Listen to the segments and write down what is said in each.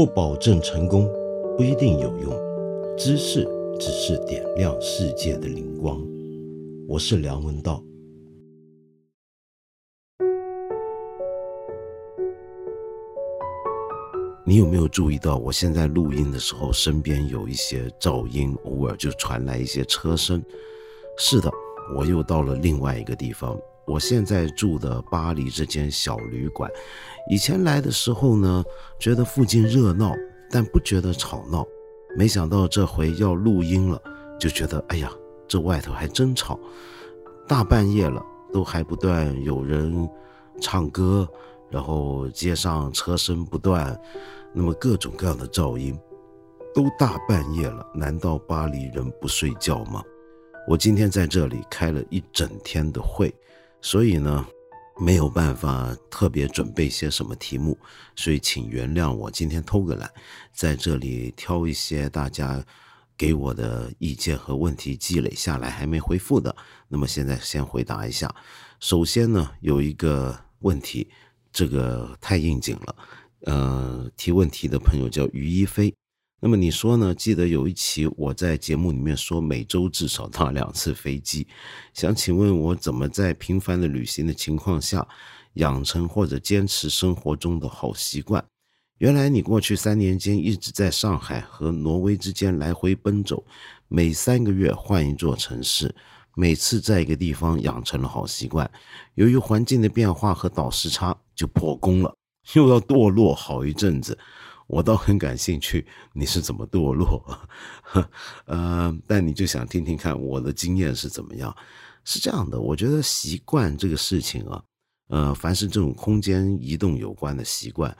不保证成功，不一定有用。知识只是点亮世界的灵光。我是梁文道。你有没有注意到，我现在录音的时候，身边有一些噪音，偶尔就传来一些车声。是的，我又到了另外一个地方。我现在住的巴黎这间小旅馆，以前来的时候呢，觉得附近热闹，但不觉得吵闹。没想到这回要录音了，就觉得哎呀，这外头还真吵。大半夜了，都还不断有人唱歌，然后街上车声不断，那么各种各样的噪音，都大半夜了，难道巴黎人不睡觉吗？我今天在这里开了一整天的会。所以呢，没有办法特别准备些什么题目，所以请原谅我今天偷个懒，在这里挑一些大家给我的意见和问题积累下来还没回复的，那么现在先回答一下。首先呢，有一个问题，这个太应景了，呃，提问题的朋友叫于一飞。那么你说呢？记得有一期我在节目里面说每周至少搭两次飞机，想请问我怎么在频繁的旅行的情况下养成或者坚持生活中的好习惯？原来你过去三年间一直在上海和挪威之间来回奔走，每三个月换一座城市，每次在一个地方养成了好习惯，由于环境的变化和倒时差就破功了，又要堕落好一阵子。我倒很感兴趣，你是怎么堕落？呃，但你就想听听看我的经验是怎么样？是这样的，我觉得习惯这个事情啊，呃，凡是这种空间移动有关的习惯，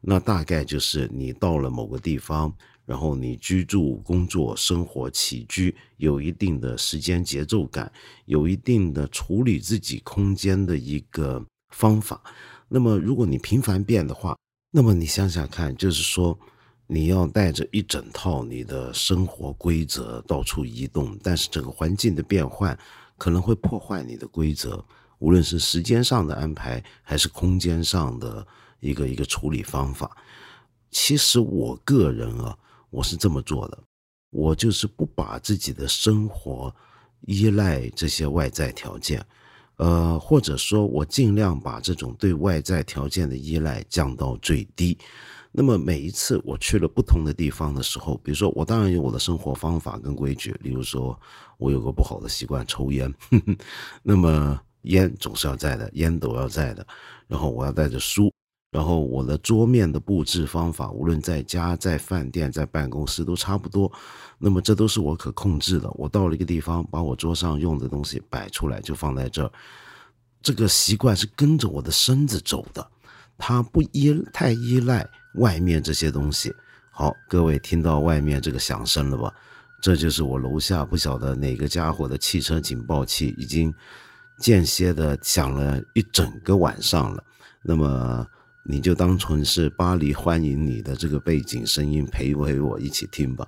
那大概就是你到了某个地方，然后你居住、工作、生活、起居有一定的时间节奏感，有一定的处理自己空间的一个方法。那么，如果你频繁变的话，那么你想想看，就是说，你要带着一整套你的生活规则到处移动，但是整个环境的变换可能会破坏你的规则，无论是时间上的安排，还是空间上的一个一个处理方法。其实我个人啊，我是这么做的，我就是不把自己的生活依赖这些外在条件。呃，或者说，我尽量把这种对外在条件的依赖降到最低。那么每一次我去了不同的地方的时候，比如说，我当然有我的生活方法跟规矩。例如说，我有个不好的习惯，抽烟。那么烟总是要在的，烟斗要在的。然后我要带着书。然后我的桌面的布置方法，无论在家、在饭店、在办公室都差不多。那么这都是我可控制的。我到了一个地方，把我桌上用的东西摆出来，就放在这儿。这个习惯是跟着我的身子走的，它不依太依赖外面这些东西。好，各位听到外面这个响声了吧？这就是我楼下不晓得哪个家伙的汽车警报器已经间歇的响了一整个晚上了。那么。你就当成是巴黎欢迎你的这个背景声音，陪陪我一起听吧。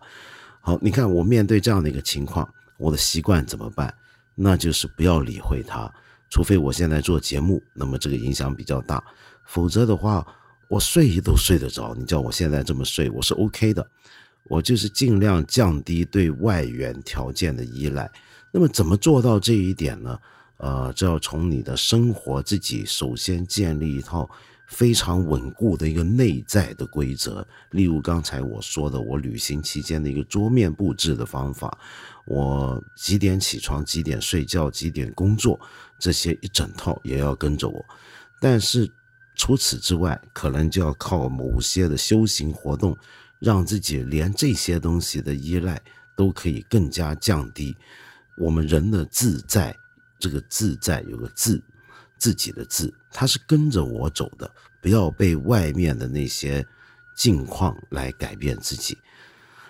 好，你看我面对这样的一个情况，我的习惯怎么办？那就是不要理会它，除非我现在做节目，那么这个影响比较大。否则的话，我睡都睡得着。你叫我现在这么睡，我是 OK 的。我就是尽量降低对外援条件的依赖。那么怎么做到这一点呢？呃，这要从你的生活自己首先建立一套。非常稳固的一个内在的规则，例如刚才我说的，我旅行期间的一个桌面布置的方法，我几点起床，几点睡觉，几点工作，这些一整套也要跟着我。但是除此之外，可能就要靠某些的修行活动，让自己连这些东西的依赖都可以更加降低。我们人的自在，这个自在有个自。自己的字，它是跟着我走的，不要被外面的那些境况来改变自己。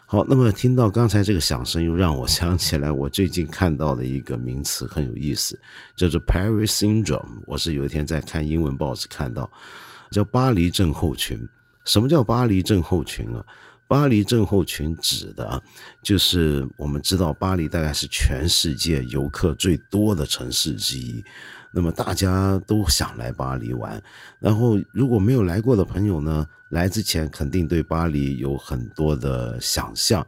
好，那么听到刚才这个响声，又让我想起来我最近看到的一个名词很有意思，叫做 Paris Syndrome。我是有一天在看英文报纸看到，叫巴黎症候群。什么叫巴黎症候群啊？巴黎症候群指的，就是我们知道巴黎大概是全世界游客最多的城市之一。那么大家都想来巴黎玩，然后如果没有来过的朋友呢，来之前肯定对巴黎有很多的想象。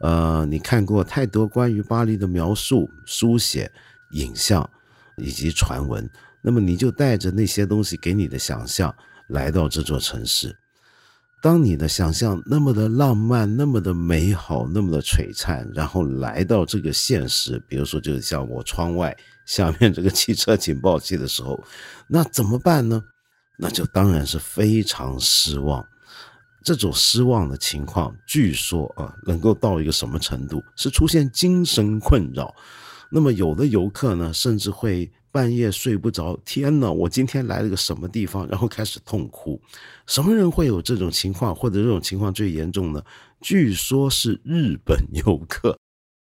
呃，你看过太多关于巴黎的描述、书写、影像以及传闻，那么你就带着那些东西给你的想象来到这座城市。当你的想象那么的浪漫、那么的美好、那么的璀璨，然后来到这个现实，比如说就像我窗外下面这个汽车警报器的时候，那怎么办呢？那就当然是非常失望。这种失望的情况，据说啊，能够到一个什么程度？是出现精神困扰。那么有的游客呢，甚至会半夜睡不着。天哪，我今天来了个什么地方？然后开始痛哭。什么人会有这种情况？或者这种情况最严重呢？据说是日本游客。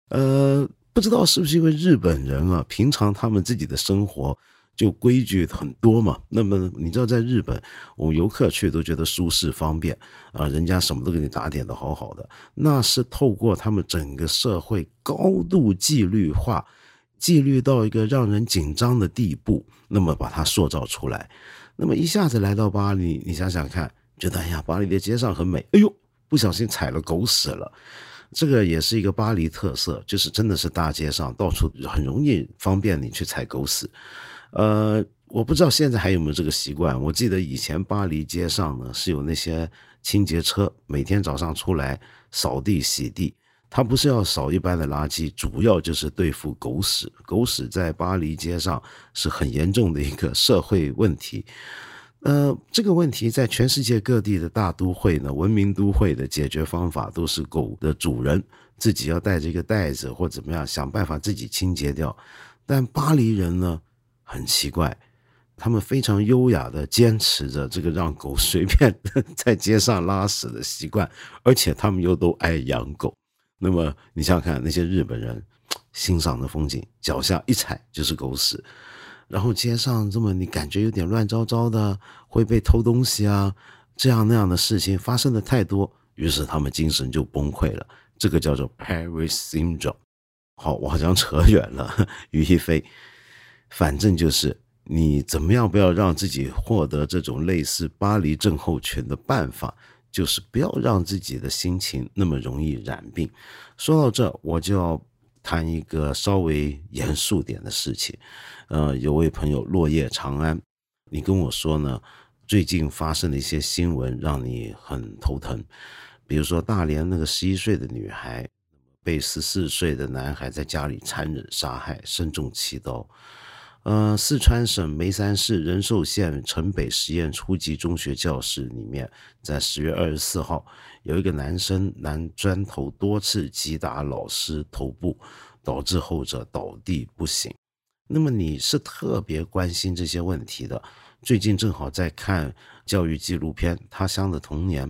呃，不知道是不是因为日本人啊，平常他们自己的生活。就规矩很多嘛，那么你知道在日本，我们游客去都觉得舒适方便啊，人家什么都给你打点的好好的，那是透过他们整个社会高度纪律化，纪律到一个让人紧张的地步，那么把它塑造出来，那么一下子来到巴黎，你想想看，觉得哎呀，巴黎的街上很美，哎呦，不小心踩了狗屎了，这个也是一个巴黎特色，就是真的是大街上到处很容易方便你去踩狗屎。呃，我不知道现在还有没有这个习惯。我记得以前巴黎街上呢是有那些清洁车，每天早上出来扫地洗地。它不是要扫一般的垃圾，主要就是对付狗屎。狗屎在巴黎街上是很严重的一个社会问题。呃，这个问题在全世界各地的大都会呢，文明都会的解决方法都是狗的主人自己要带着一个袋子或怎么样想办法自己清洁掉。但巴黎人呢？很奇怪，他们非常优雅的坚持着这个让狗随便在街上拉屎的习惯，而且他们又都爱养狗。那么你想想看，那些日本人 欣赏的风景，脚下一踩就是狗屎，然后街上这么你感觉有点乱糟糟的，会被偷东西啊，这样那样的事情发生的太多，于是他们精神就崩溃了。这个叫做 Paris Syndrome。好，我好像扯远了，于一飞。反正就是你怎么样，不要让自己获得这种类似巴黎症候群的办法，就是不要让自己的心情那么容易染病。说到这，我就要谈一个稍微严肃点的事情。呃，有位朋友落叶长安，你跟我说呢，最近发生的一些新闻让你很头疼，比如说大连那个十一岁的女孩被十四岁的男孩在家里残忍杀害，身中七刀。呃，四川省眉山市仁寿县城北实验初级中学教室里面，在十月二十四号，有一个男生拿砖头多次击打老师头部，导致后者倒地不醒。那么你是特别关心这些问题的，最近正好在看教育纪录片《他乡的童年》，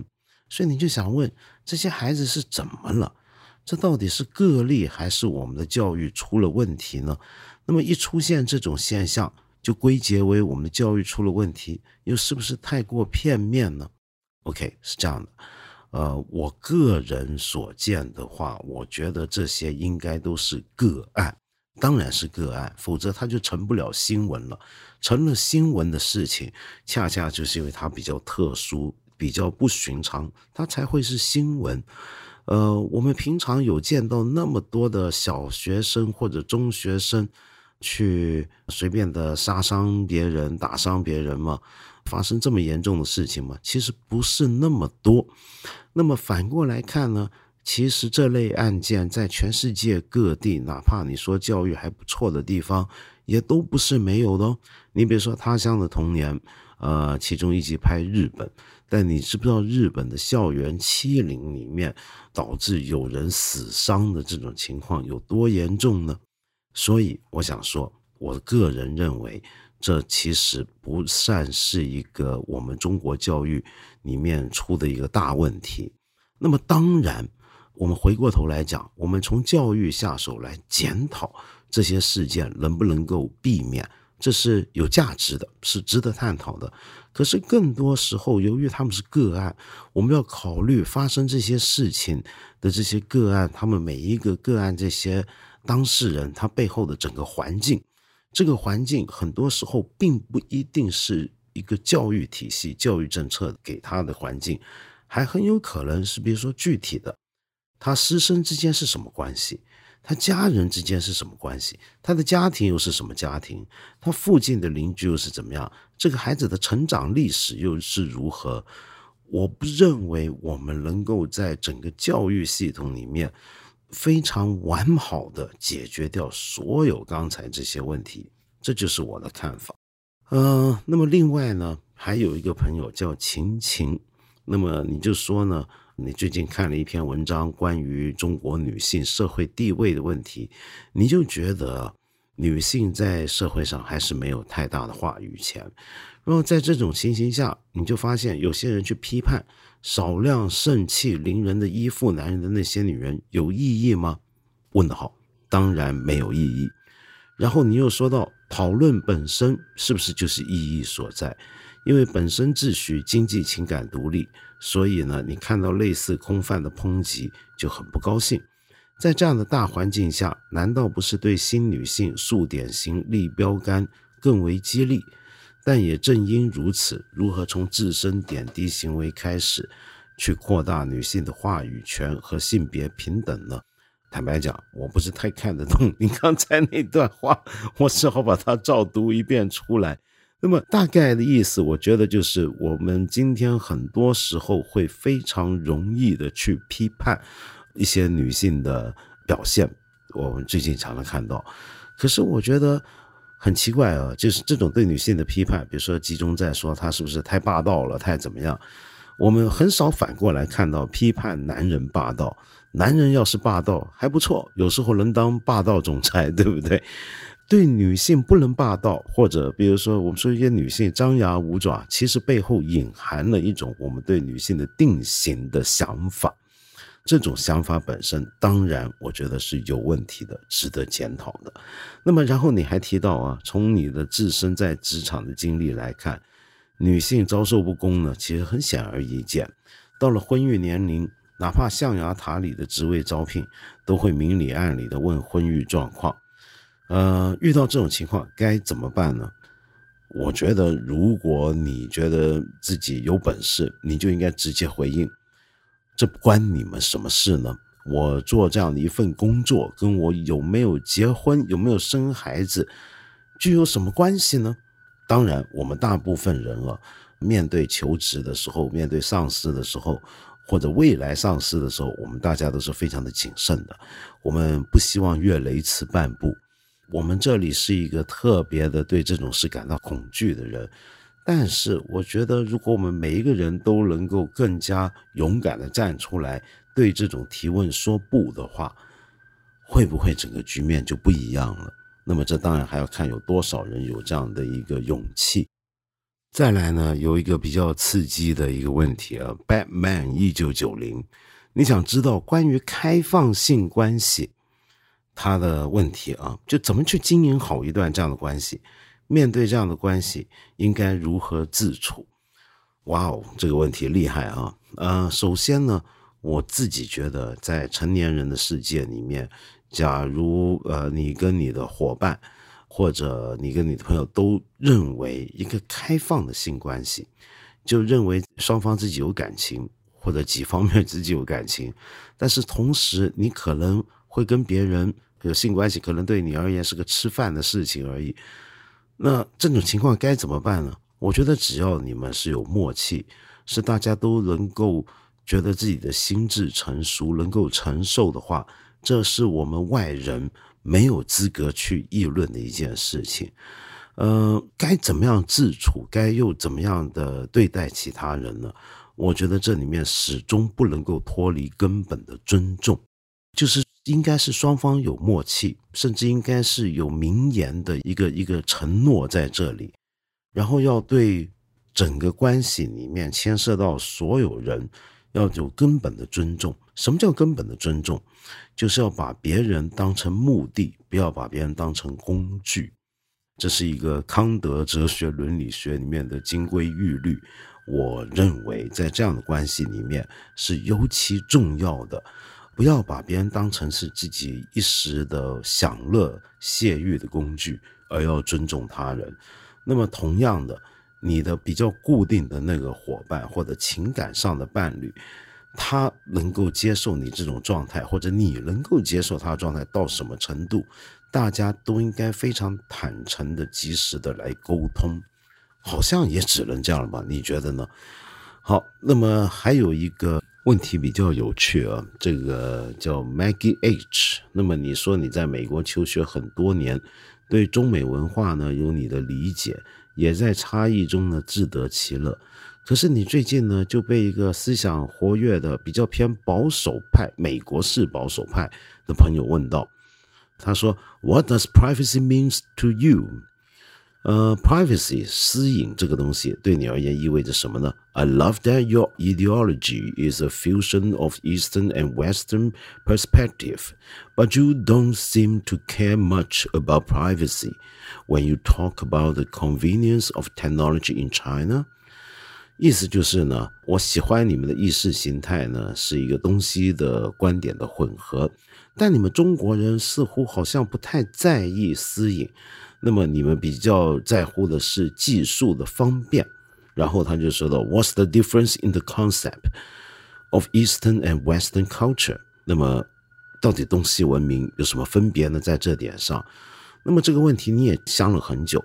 所以你就想问：这些孩子是怎么了？这到底是个例，还是我们的教育出了问题呢？那么一出现这种现象，就归结为我们的教育出了问题，又是不是太过片面呢？OK，是这样的，呃，我个人所见的话，我觉得这些应该都是个案，当然是个案，否则它就成不了新闻了。成了新闻的事情，恰恰就是因为它比较特殊、比较不寻常，它才会是新闻。呃，我们平常有见到那么多的小学生或者中学生。去随便的杀伤别人、打伤别人吗？发生这么严重的事情吗？其实不是那么多。那么反过来看呢？其实这类案件在全世界各地，哪怕你说教育还不错的地方，也都不是没有的。你比如说《他乡的童年》，呃，其中一集拍日本，但你知不知道日本的校园欺凌里面导致有人死伤的这种情况有多严重呢？所以我想说，我个人认为，这其实不算是一个我们中国教育里面出的一个大问题。那么，当然，我们回过头来讲，我们从教育下手来检讨这些事件能不能够避免，这是有价值的，是值得探讨的。可是，更多时候，由于他们是个案，我们要考虑发生这些事情的这些个案，他们每一个个案这些。当事人他背后的整个环境，这个环境很多时候并不一定是一个教育体系、教育政策给他的环境，还很有可能是，比如说具体的，他师生之间是什么关系，他家人之间是什么关系，他的家庭又是什么家庭，他附近的邻居又是怎么样，这个孩子的成长历史又是如何？我不认为我们能够在整个教育系统里面非常完好的解决掉所有刚才这些问题，这就是我的看法。呃，那么另外呢，还有一个朋友叫晴晴，那么你就说呢，你最近看了一篇文章，关于中国女性社会地位的问题，你就觉得女性在社会上还是没有太大的话语权。然后在这种情形下，你就发现有些人去批判少量盛气凌人的依附男人的那些女人有意义吗？问得好，当然没有意义。然后你又说到讨论本身是不是就是意义所在？因为本身秩序、经济、情感独立，所以呢，你看到类似空泛的抨击就很不高兴。在这样的大环境下，难道不是对新女性树典型、立标杆更为激励？但也正因如此，如何从自身点滴行为开始，去扩大女性的话语权和性别平等呢？坦白讲，我不是太看得懂 你刚才那段话，我只好把它照读一遍出来。那么大概的意思，我觉得就是我们今天很多时候会非常容易的去批判一些女性的表现，我们最近常常看到。可是我觉得。很奇怪啊，就是这种对女性的批判，比如说集中在说她是不是太霸道了，太怎么样？我们很少反过来看到批判男人霸道。男人要是霸道还不错，有时候能当霸道总裁，对不对？对女性不能霸道，或者比如说我们说一些女性张牙舞爪，其实背后隐含了一种我们对女性的定型的想法。这种想法本身，当然我觉得是有问题的，值得检讨的。那么，然后你还提到啊，从你的自身在职场的经历来看，女性遭受不公呢，其实很显而易见。到了婚育年龄，哪怕象牙塔里的职位招聘，都会明里暗里的问婚育状况。呃，遇到这种情况该怎么办呢？我觉得，如果你觉得自己有本事，你就应该直接回应。这关你们什么事呢？我做这样的一份工作，跟我有没有结婚、有没有生孩子，具有什么关系呢？当然，我们大部分人啊，面对求职的时候，面对上司的时候，或者未来上司的时候，我们大家都是非常的谨慎的。我们不希望越雷池半步。我们这里是一个特别的对这种事感到恐惧的人。但是，我觉得，如果我们每一个人都能够更加勇敢的站出来，对这种提问说不的话，会不会整个局面就不一样了？那么，这当然还要看有多少人有这样的一个勇气。再来呢，有一个比较刺激的一个问题啊，Batman 一九九零，你想知道关于开放性关系他的问题啊，就怎么去经营好一段这样的关系？面对这样的关系，应该如何自处？哇哦，这个问题厉害啊！呃，首先呢，我自己觉得，在成年人的世界里面，假如呃你跟你的伙伴，或者你跟你的朋友都认为一个开放的性关系，就认为双方自己有感情，或者几方面自己有感情，但是同时你可能会跟别人有性关系，可能对你而言是个吃饭的事情而已。那这种情况该怎么办呢？我觉得只要你们是有默契，是大家都能够觉得自己的心智成熟，能够承受的话，这是我们外人没有资格去议论的一件事情。呃，该怎么样自处，该又怎么样的对待其他人呢？我觉得这里面始终不能够脱离根本的尊重，就是。应该是双方有默契，甚至应该是有明言的一个一个承诺在这里，然后要对整个关系里面牵涉到所有人要有根本的尊重。什么叫根本的尊重？就是要把别人当成目的，不要把别人当成工具。这是一个康德哲学伦理学里面的金规玉律。我认为在这样的关系里面是尤其重要的。不要把别人当成是自己一时的享乐、泄欲的工具，而要尊重他人。那么同样的，你的比较固定的那个伙伴或者情感上的伴侣，他能够接受你这种状态，或者你能够接受他的状态到什么程度，大家都应该非常坦诚的、及时的来沟通。好像也只能这样了吧？你觉得呢？好，那么还有一个问题比较有趣啊，这个叫 Maggie H。那么你说你在美国求学很多年，对中美文化呢有你的理解，也在差异中呢自得其乐。可是你最近呢就被一个思想活跃的、比较偏保守派、美国式保守派的朋友问到，他说：“What does privacy means to you？” 呃，privacy 私隐这个东西对你而言意味着什么呢？I love that your ideology is a fusion of Eastern and Western perspective, but you don't seem to care much about privacy when you talk about the convenience of technology in China. 意思就是呢，我喜欢你们的意识形态呢是一个东西的观点的混合， 但你们中国人似乎好像不太在意私隐。那么你们比较在乎的是技术的方便，然后他就说到，What's the difference in the concept of Eastern and Western culture？那么到底东西文明有什么分别呢？在这点上，那么这个问题你也想了很久，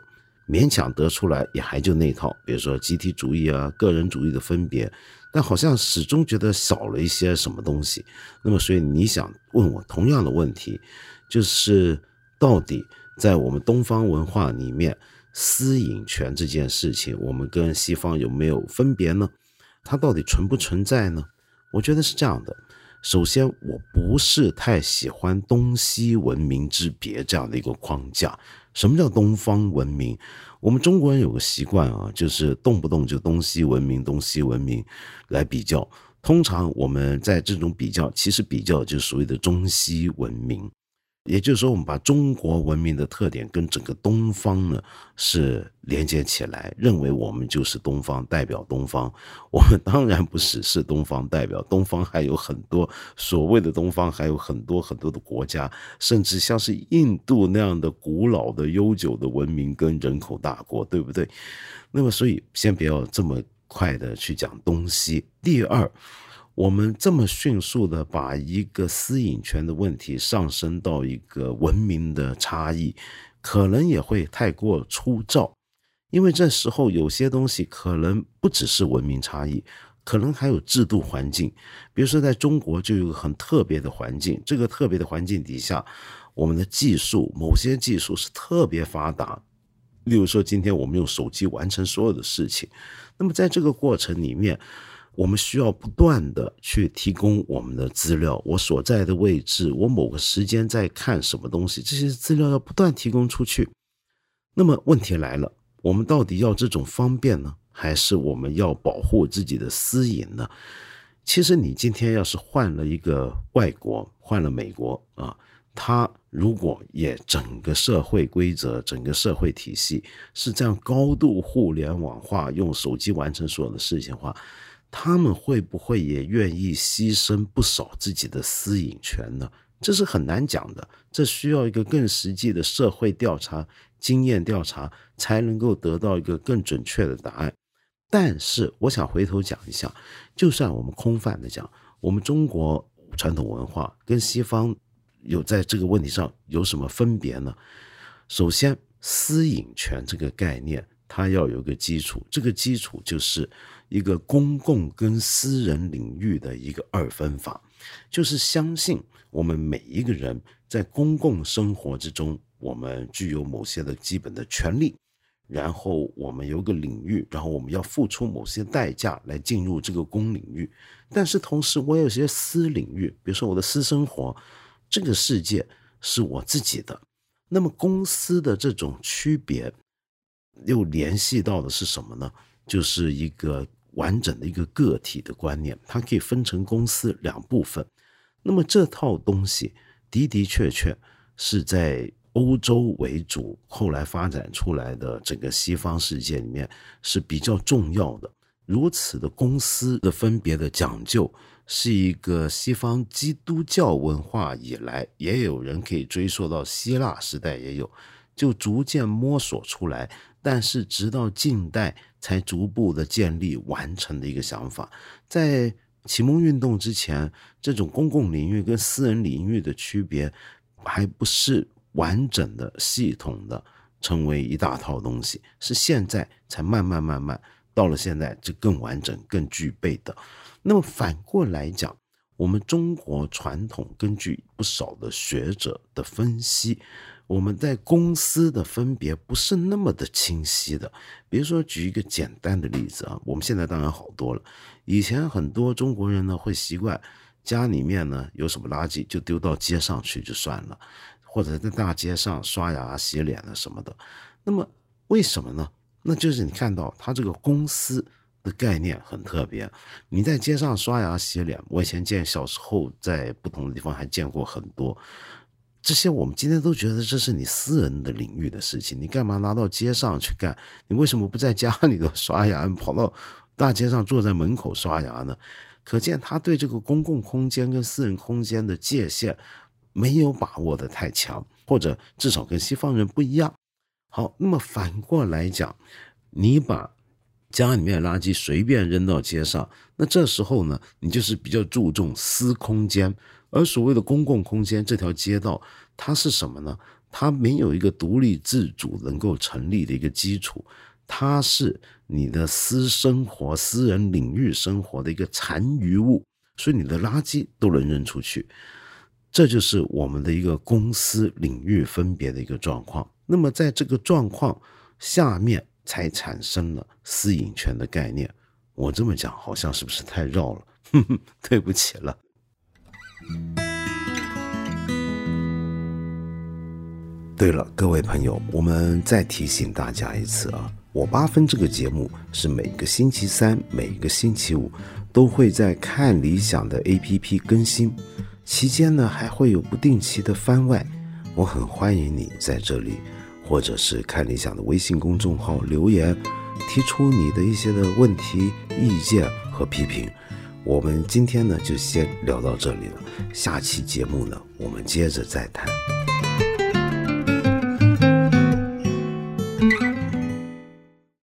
勉强得出来也还就那套，比如说集体主义啊、个人主义的分别，但好像始终觉得少了一些什么东西。那么所以你想问我同样的问题，就是到底？在我们东方文化里面，私隐权这件事情，我们跟西方有没有分别呢？它到底存不存在呢？我觉得是这样的。首先，我不是太喜欢东西文明之别这样的一个框架。什么叫东方文明？我们中国人有个习惯啊，就是动不动就东西文明、东西文明来比较。通常我们在这种比较，其实比较就是所谓的中西文明。也就是说，我们把中国文明的特点跟整个东方呢是连接起来，认为我们就是东方，代表东方。我们当然不是，是东方代表东方，还有很多所谓的东方，还有很多很多的国家，甚至像是印度那样的古老的、悠久的文明跟人口大国，对不对？那么，所以先不要这么快的去讲东西。第二。我们这么迅速的把一个私隐权的问题上升到一个文明的差异，可能也会太过粗糙，因为这时候有些东西可能不只是文明差异，可能还有制度环境。比如说，在中国就有个很特别的环境，这个特别的环境底下，我们的技术某些技术是特别发达，例如说今天我们用手机完成所有的事情，那么在这个过程里面。我们需要不断的去提供我们的资料，我所在的位置，我某个时间在看什么东西，这些资料要不断提供出去。那么问题来了，我们到底要这种方便呢，还是我们要保护自己的私隐呢？其实你今天要是换了一个外国，换了美国啊，他如果也整个社会规则、整个社会体系是这样高度互联网化，用手机完成所有的事情的话。他们会不会也愿意牺牲不少自己的私隐权呢？这是很难讲的，这需要一个更实际的社会调查、经验调查，才能够得到一个更准确的答案。但是，我想回头讲一下，就算我们空泛的讲，我们中国传统文化跟西方有在这个问题上有什么分别呢？首先，私隐权这个概念，它要有个基础，这个基础就是。一个公共跟私人领域的一个二分法，就是相信我们每一个人在公共生活之中，我们具有某些的基本的权利，然后我们有个领域，然后我们要付出某些代价来进入这个公领域。但是同时，我有些私领域，比如说我的私生活，这个世界是我自己的。那么公司的这种区别，又联系到的是什么呢？就是一个。完整的一个个体的观念，它可以分成公司两部分。那么这套东西的的确确是在欧洲为主，后来发展出来的整个西方世界里面是比较重要的。如此的公司的分别的讲究，是一个西方基督教文化以来，也有人可以追溯到希腊时代也有就逐渐摸索出来，但是直到近代才逐步的建立完成的一个想法。在启蒙运动之前，这种公共领域跟私人领域的区别还不是完整的、系统的成为一大套东西，是现在才慢慢慢慢到了现在就更完整、更具备的。那么反过来讲。我们中国传统根据不少的学者的分析，我们在公司的分别不是那么的清晰的。比如说，举一个简单的例子啊，我们现在当然好多了。以前很多中国人呢会习惯家里面呢有什么垃圾就丢到街上去就算了，或者在大街上刷牙洗脸啊什么的。那么为什么呢？那就是你看到他这个公司。的概念很特别，你在街上刷牙洗脸，我以前见小时候在不同的地方还见过很多，这些我们今天都觉得这是你私人的领域的事情，你干嘛拿到街上去干？你为什么不在家里头刷牙，跑到大街上坐在门口刷牙呢？可见他对这个公共空间跟私人空间的界限没有把握的太强，或者至少跟西方人不一样。好，那么反过来讲，你把。家里面的垃圾随便扔到街上，那这时候呢，你就是比较注重私空间。而所谓的公共空间，这条街道它是什么呢？它没有一个独立自主能够成立的一个基础，它是你的私生活、私人领域生活的一个残余物，所以你的垃圾都能扔出去。这就是我们的一个公司领域分别的一个状况。那么在这个状况下面。才产生了私隐权的概念。我这么讲好像是不是太绕了？哼 哼对不起了。对了，各位朋友，我们再提醒大家一次啊，我八分这个节目是每个星期三、每个星期五都会在看理想的 APP 更新，期间呢还会有不定期的番外。我很欢迎你在这里。或者是看理想的微信公众号留言，提出你的一些的问题、意见和批评。我们今天呢就先聊到这里了，下期节目呢我们接着再谈。